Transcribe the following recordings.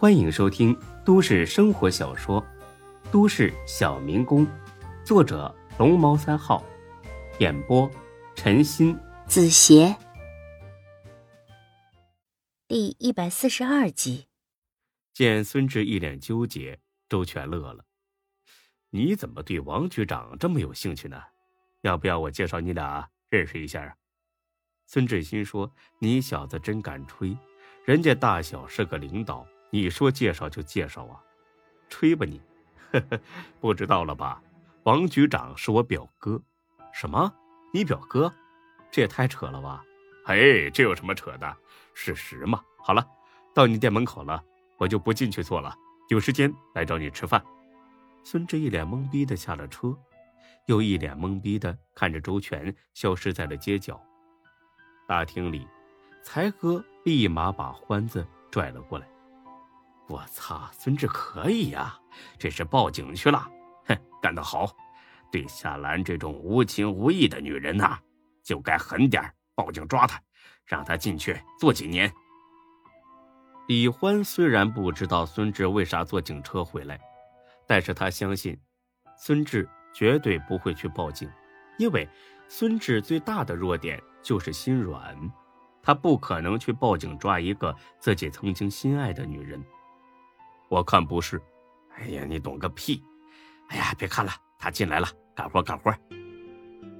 欢迎收听都市生活小说《都市小民工》，作者龙猫三号，演播陈鑫、子邪，第一百四十二集。见孙志一脸纠结，周全乐了：“你怎么对王局长这么有兴趣呢？要不要我介绍你俩认识一下啊？”孙志新说：“你小子真敢吹，人家大小是个领导。”你说介绍就介绍啊，吹吧你，呵呵，不知道了吧？王局长是我表哥。什么？你表哥？这也太扯了吧！哎，这有什么扯的？事实嘛。好了，到你店门口了，我就不进去坐了，有时间来找你吃饭。孙志一脸懵逼的下了车，又一脸懵逼的看着周全消失在了街角。大厅里，才哥立马把欢子拽了过来。我操，孙志可以呀！这是报警去了，哼，干得好！对夏兰这种无情无义的女人呐，就该狠点报警抓她，让她进去坐几年。李欢虽然不知道孙志为啥坐警车回来，但是他相信孙志绝对不会去报警，因为孙志最大的弱点就是心软，他不可能去报警抓一个自己曾经心爱的女人。我看不是，哎呀，你懂个屁！哎呀，别看了，他进来了，干活干活。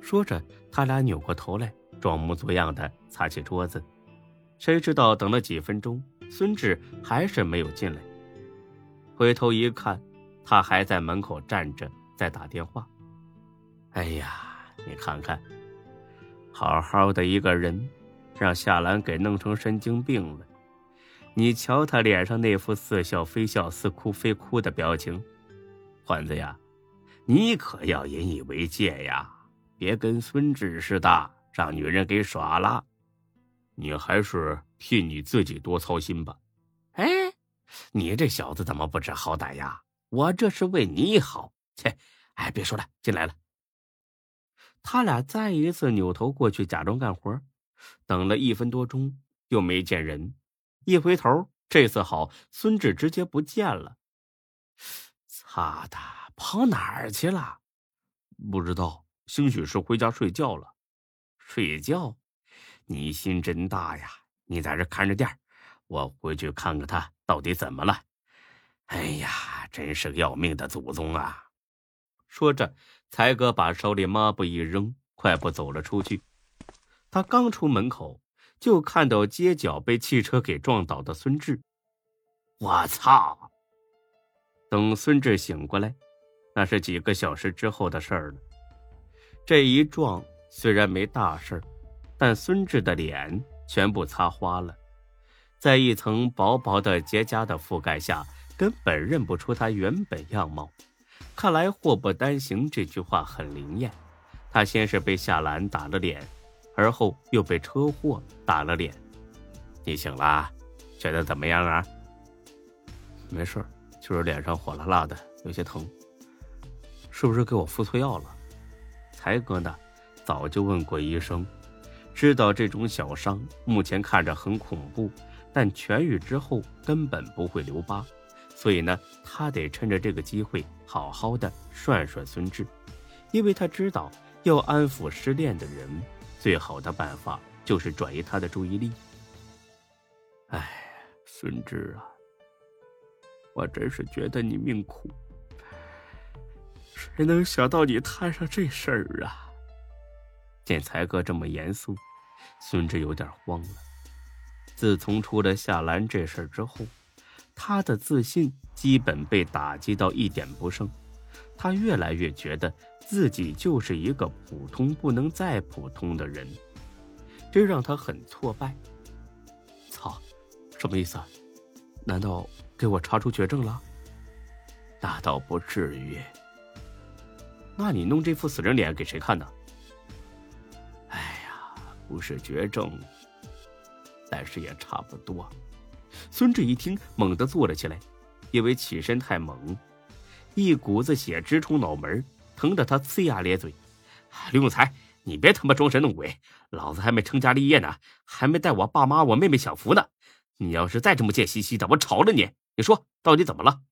说着，他俩扭过头来，装模作样的擦起桌子。谁知道等了几分钟，孙志还是没有进来。回头一看，他还在门口站着，在打电话。哎呀，你看看，好好的一个人，让夏兰给弄成神经病了。你瞧他脸上那副似笑非笑、似哭非哭的表情，欢子呀，你可要引以为戒呀！别跟孙志似的，让女人给耍了。你还是替你自己多操心吧。哎，你这小子怎么不知好歹呀？我这是为你好。切，哎，别说了，进来了。他俩再一次扭头过去，假装干活，等了一分多钟，又没见人。一回头，这次好，孙志直接不见了。擦的，跑哪儿去了？不知道，兴许是回家睡觉了。睡觉？你心真大呀！你在这看着店我回去看看他到底怎么了。哎呀，真是个要命的祖宗啊！说着，才哥把手里抹布一扔，快步走了出去。他刚出门口。就看到街角被汽车给撞倒的孙志，我操！等孙志醒过来，那是几个小时之后的事儿了。这一撞虽然没大事但孙志的脸全部擦花了，在一层薄薄的结痂的覆盖下，根本认不出他原本样貌。看来“祸不单行”这句话很灵验。他先是被夏兰打了脸。而后又被车祸打了脸，你醒了，觉得怎么样啊？没事，就是脸上火辣辣的，有些疼。是不是给我敷错药了？才哥呢，早就问过医生，知道这种小伤目前看着很恐怖，但痊愈之后根本不会留疤，所以呢，他得趁着这个机会好好的涮涮孙志，因为他知道要安抚失恋的人。最好的办法就是转移他的注意力。哎，孙志啊，我真是觉得你命苦。谁能想到你摊上这事儿啊？见才哥这么严肃，孙志有点慌了。自从出了夏兰这事儿之后，他的自信基本被打击到一点不剩。他越来越觉得自己就是一个普通不能再普通的人，这让他很挫败。操，什么意思？难道给我查出绝症了？那倒不至于。那你弄这副死人脸给谁看呢？哎呀，不是绝症，但是也差不多。孙志一听，猛地坐了起来，因为起身太猛。一股子血直冲脑门，疼得他呲牙咧嘴。刘永才，你别他妈装神弄鬼！老子还没成家立业呢，还没带我爸妈、我妹妹享福呢。你要是再这么贱兮兮的，我炒了你！你说到底怎么了？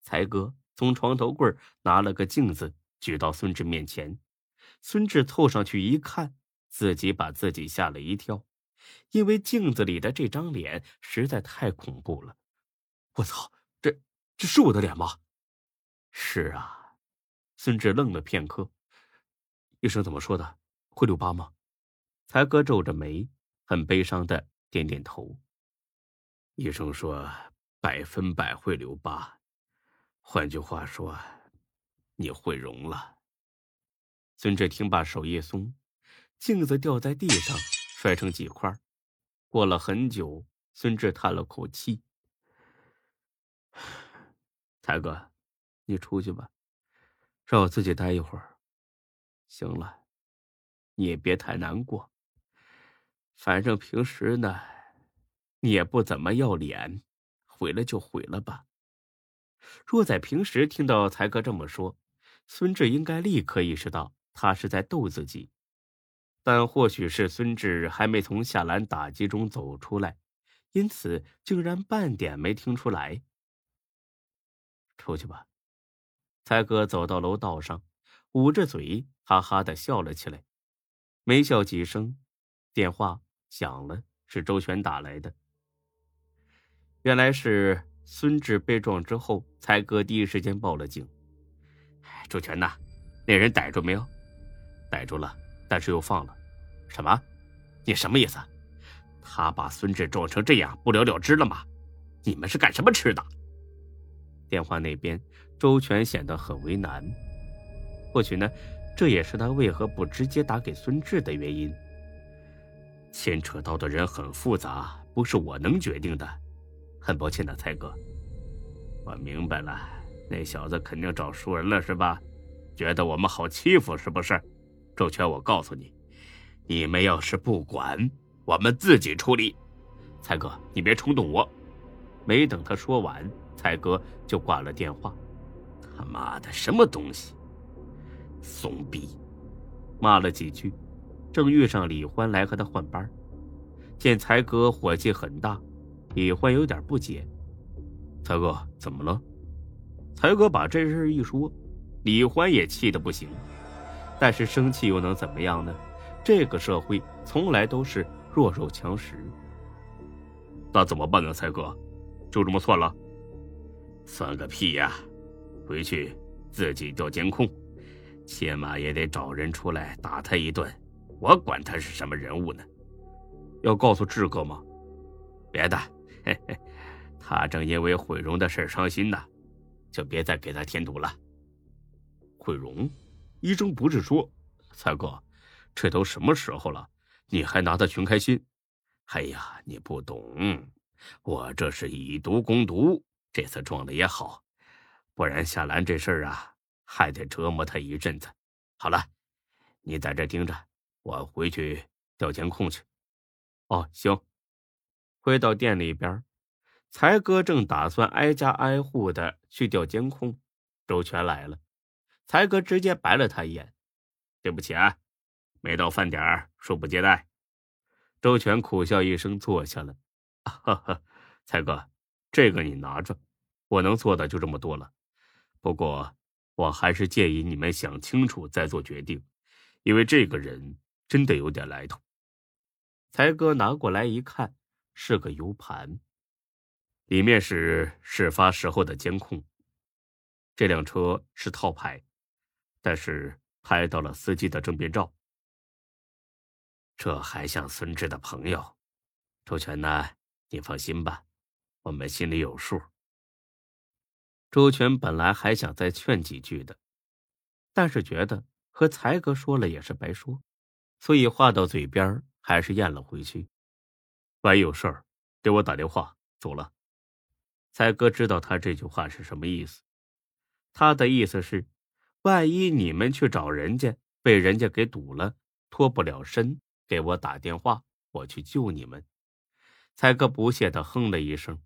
才哥从床头柜拿了个镜子，举到孙志面前。孙志凑上去一看，自己把自己吓了一跳，因为镜子里的这张脸实在太恐怖了。我操，这这是我的脸吗？是啊。孙志愣了片刻，医生怎么说的？会留疤吗？才哥皱着眉，很悲伤的点点头。医生说百分百会留疤，换句话说，你会容了。孙志听罢，手一松，镜子掉在地上，摔成几块。过了很久，孙志叹了口气：“才哥，你出去吧，让我自己待一会儿。行了，你也别太难过。反正平时呢，你也不怎么要脸，毁了就毁了吧。”若在平时听到才哥这么说，孙志应该立刻意识到。他是在逗自己，但或许是孙志还没从夏兰打击中走出来，因此竟然半点没听出来。出去吧，才哥走到楼道上，捂着嘴，哈哈的笑了起来。没笑几声，电话响了，是周全打来的。原来是孙志被撞之后，才哥第一时间报了警。周全呐，那人逮住没有？逮住了，但是又放了，什么？你什么意思？他把孙志撞成这样，不了了之了吗？你们是干什么吃的？电话那边，周全显得很为难。或许呢，这也是他为何不直接打给孙志的原因。牵扯到的人很复杂，不是我能决定的。很抱歉的，蔡哥。我明白了，那小子肯定找熟人了，是吧？觉得我们好欺负，是不是？周全，我告诉你，你们要是不管，我们自己处理。才哥，你别冲动我。没等他说完，才哥就挂了电话。他妈的，什么东西？怂逼！骂了几句，正遇上李欢来和他换班。见才哥火气很大，李欢有点不解。才哥，怎么了？才哥把这事一说，李欢也气得不行。但是生气又能怎么样呢？这个社会从来都是弱肉强食。那怎么办呢，才哥？就这么算了？算个屁呀！回去自己调监控，起码也得找人出来打他一顿。我管他是什么人物呢？要告诉志哥吗？别的，嘿嘿，他正因为毁容的事伤心呢，就别再给他添堵了。毁容？医生不是说，才哥，这都什么时候了，你还拿他寻开心？哎呀，你不懂，我这是以毒攻毒，这次撞的也好，不然夏兰这事儿啊，还得折磨他一阵子。好了，你在这盯着，我回去调监控去。哦，行。回到店里边，才哥正打算挨家挨户的去调监控，周全来了。才哥直接白了他一眼：“对不起啊，没到饭点儿恕不接待。”周全苦笑一声，坐下了。“哈哈，才哥，这个你拿着，我能做的就这么多了。不过，我还是建议你们想清楚再做决定，因为这个人真的有点来头。”才哥拿过来一看，是个 U 盘，里面是事发时候的监控。这辆车是套牌。但是拍到了司机的正面照，这还像孙志的朋友？周全呢？你放心吧，我们心里有数。周全本来还想再劝几句的，但是觉得和才哥说了也是白说，所以话到嘴边还是咽了回去。万一有事儿，给我打电话。走了。才哥知道他这句话是什么意思，他的意思是。万一你们去找人家，被人家给堵了，脱不了身，给我打电话，我去救你们。才哥不屑的哼了一声：“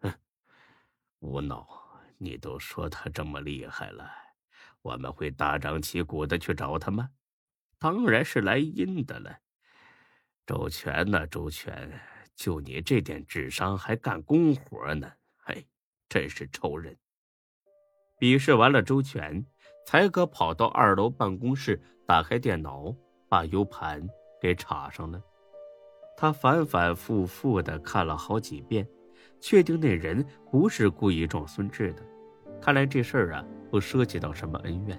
哼，无脑，你都说他这么厉害了，我们会大张旗鼓的去找他吗？当然是来阴的了。周全呐，周全，就你这点智商还干公活呢？嘿，真是臭人。比试完了周全，才哥跑到二楼办公室，打开电脑，把 U 盘给插上了。他反反复复的看了好几遍，确定那人不是故意撞孙志的。看来这事儿啊，不涉及到什么恩怨，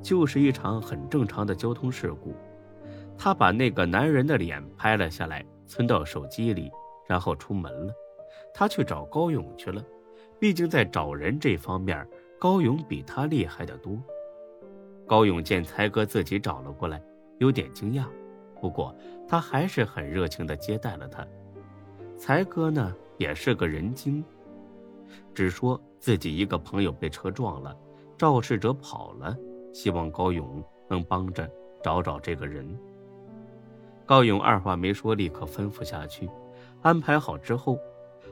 就是一场很正常的交通事故。他把那个男人的脸拍了下来，存到手机里，然后出门了。他去找高勇去了，毕竟在找人这方面，高勇比他厉害得多。高勇见才哥自己找了过来，有点惊讶。不过他还是很热情的接待了他。才哥呢也是个人精，只说自己一个朋友被车撞了，肇事者跑了，希望高勇能帮着找找这个人。高勇二话没说，立刻吩咐下去。安排好之后，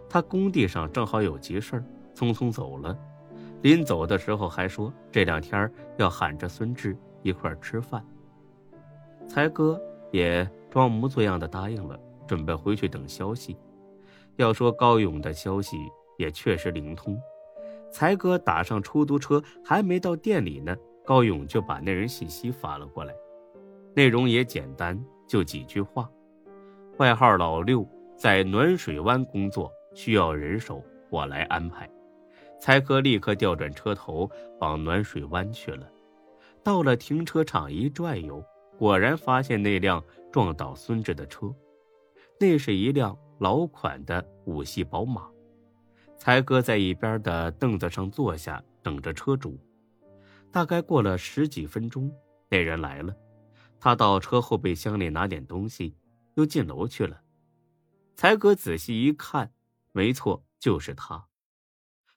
他工地上正好有急事匆匆走了。临走的时候还说这两天要喊着孙志一块吃饭。才哥。也装模作样的答应了，准备回去等消息。要说高勇的消息也确实灵通，才哥打上出租车，还没到店里呢，高勇就把那人信息发了过来，内容也简单，就几句话：外号老六，在暖水湾工作，需要人手，我来安排。才哥立刻调转车头往暖水湾去了。到了停车场一转悠。果然发现那辆撞倒孙志的车，那是一辆老款的五系宝马。才哥在一边的凳子上坐下，等着车主。大概过了十几分钟，那人来了。他到车后备箱里拿点东西，又进楼去了。才哥仔细一看，没错，就是他。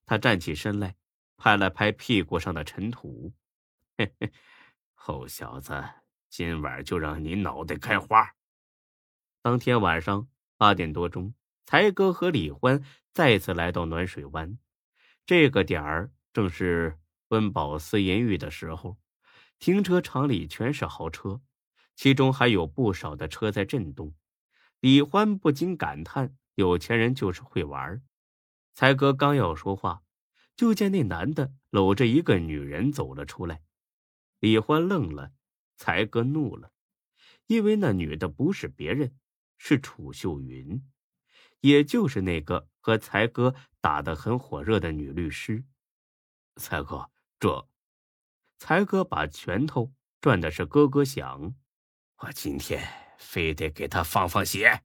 他站起身来，拍了拍屁股上的尘土：“嘿嘿，臭小子。”今晚就让你脑袋开花。当天晚上八点多钟，才哥和李欢再次来到暖水湾。这个点儿正是温饱思淫欲的时候，停车场里全是豪车，其中还有不少的车在震动。李欢不禁感叹：有钱人就是会玩。才哥刚要说话，就见那男的搂着一个女人走了出来。李欢愣了。才哥怒了，因为那女的不是别人，是楚秀云，也就是那个和才哥打得很火热的女律师。才哥，这……才哥把拳头攥的是咯咯响，我今天非得给他放放血。